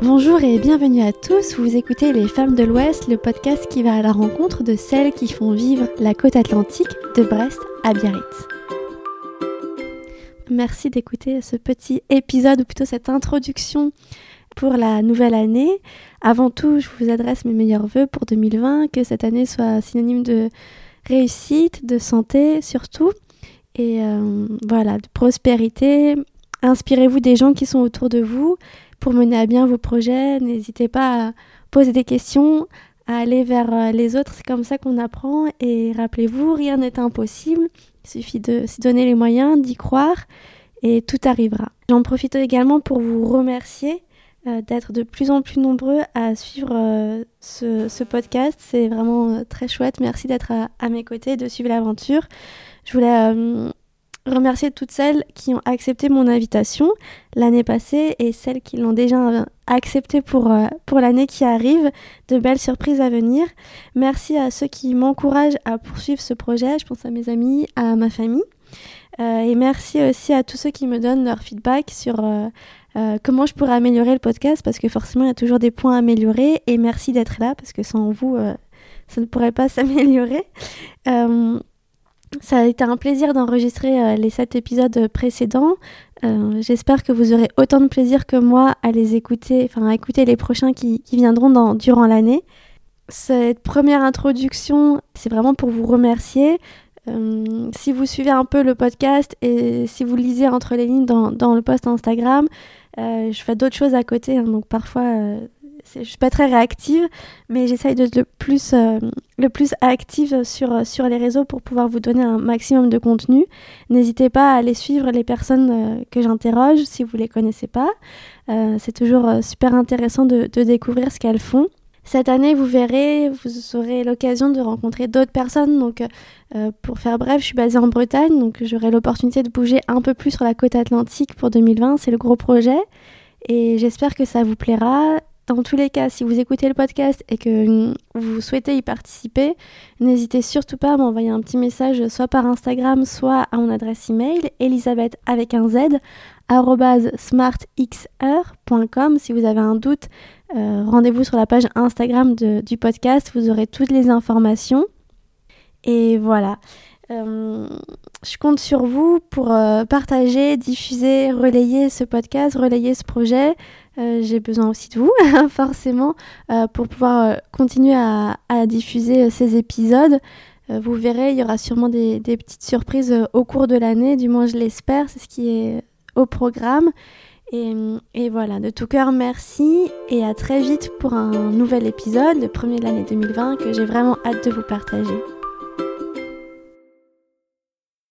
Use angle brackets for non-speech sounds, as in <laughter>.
Bonjour et bienvenue à tous, vous écoutez Les Femmes de l'Ouest, le podcast qui va à la rencontre de celles qui font vivre la côte atlantique de Brest à Biarritz. Merci d'écouter ce petit épisode, ou plutôt cette introduction pour la nouvelle année. Avant tout, je vous adresse mes meilleurs voeux pour 2020, que cette année soit synonyme de réussite, de santé surtout, et euh, voilà, de prospérité. Inspirez-vous des gens qui sont autour de vous pour mener à bien vos projets. N'hésitez pas à poser des questions, à aller vers euh, les autres. C'est comme ça qu'on apprend. Et rappelez-vous, rien n'est impossible. Il suffit de se donner les moyens, d'y croire et tout arrivera. J'en profite également pour vous remercier euh, d'être de plus en plus nombreux à suivre euh, ce, podcast. C'est vraiment très chouette. Merci d'être à, à, mes côtés, de suivre l'aventure. Je voulais remercier toutes celles qui ont accepté mon invitation l'année passée et celles qui l'ont déjà accepté pour, euh, pour l'année qui arrive. De belles surprises à venir. Merci à ceux qui m'encouragent à poursuivre ce projet. Je pense à mes amis, à ma famille. Euh, et merci aussi à tous ceux qui me donnent leur feedback sur euh, comment je pourrais améliorer le podcast parce que forcément il y a toujours des points à améliorer. Et merci d'être là parce que sans vous, ça ne pourrait pas <laughs> s'améliorer. Ça a été un plaisir d'enregistrer euh, les sept épisodes précédents. Euh, j'espère que vous aurez autant de plaisir que moi à les écouter, enfin à écouter les prochains qui, viendront durant l'année. Cette première introduction, c'est vraiment pour vous remercier. Euh, si vous suivez un peu le podcast et si vous lisez entre les lignes dans, le post Instagram, je fais d'autres choses à côté, hein, donc parfois je suis pas très réactive, mais j'essaye d'être le plus, euh, le plus active sur, euh, sur les réseaux pour pouvoir vous donner un maximum de contenu. N'hésitez pas à aller suivre les personnes euh, que j'interroge si vous les connaissez pas. c'est toujours super intéressant de, découvrir ce qu'elles font. Cette année, vous verrez, vous aurez l'occasion de rencontrer d'autres personnes. Donc, pour faire bref, je suis basée en Bretagne, donc j'aurai l'opportunité de bouger un peu plus sur la côte atlantique pour 2020. C'est le gros projet. Et j'espère que ça vous plaira. Dans tous les cas, si vous écoutez le podcast et que vous souhaitez y participer, n'hésitez surtout pas à m'envoyer un petit message soit par Instagram, soit à mon adresse email, elisabeth avec un z, smartxr.com. Si vous avez un doute, euh, rendez-vous sur la page Instagram du podcast, vous aurez toutes les informations. Et voilà. Euh, je compte sur vous pour euh, partager, diffuser, relayer ce podcast, relayer ce projet. Euh, j'ai besoin aussi de vous, <laughs> forcément, euh, pour pouvoir euh, continuer à, diffuser ces épisodes. vous verrez, il y aura sûrement des, petites surprises au cours de l'année, du moins je l'espère, c'est ce qui est au programme. Et, et, voilà, de tout cœur, merci et à très vite pour un nouvel épisode, le premier de l'année 2020, que j'ai vraiment hâte de vous partager.